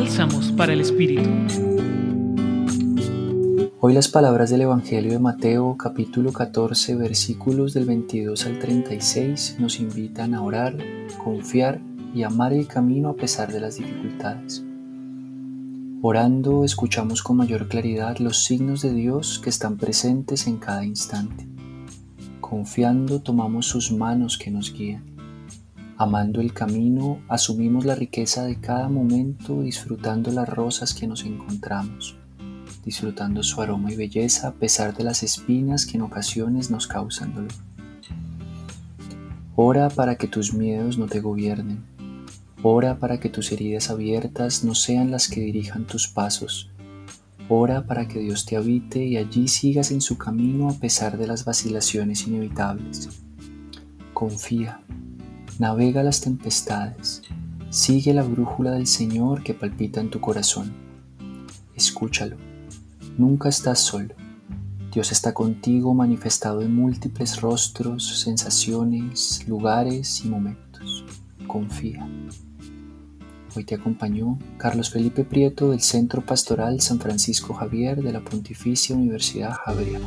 Bálsamos para el Espíritu. Hoy las palabras del Evangelio de Mateo capítulo 14 versículos del 22 al 36 nos invitan a orar, confiar y amar el camino a pesar de las dificultades. Orando escuchamos con mayor claridad los signos de Dios que están presentes en cada instante. Confiando tomamos sus manos que nos guían. Amando el camino, asumimos la riqueza de cada momento disfrutando las rosas que nos encontramos disfrutando su aroma y belleza a pesar de las espinas que en ocasiones nos causan dolor. Ora para que tus miedos no te gobiernen. Ora para que tus heridas abiertas no sean las que dirijan tus pasos. Ora para que Dios te habite y allí sigas en su camino a pesar de las vacilaciones inevitables. Confía, navega las tempestades, sigue la brújula del Señor que palpita en tu corazón. Escúchalo Nunca estás solo. Dios está contigo manifestado en múltiples rostros, sensaciones, lugares y momentos. Confía. Hoy te acompañó Carlos Felipe Prieto del Centro Pastoral San Francisco Javier de la Pontificia Universidad Javeriana.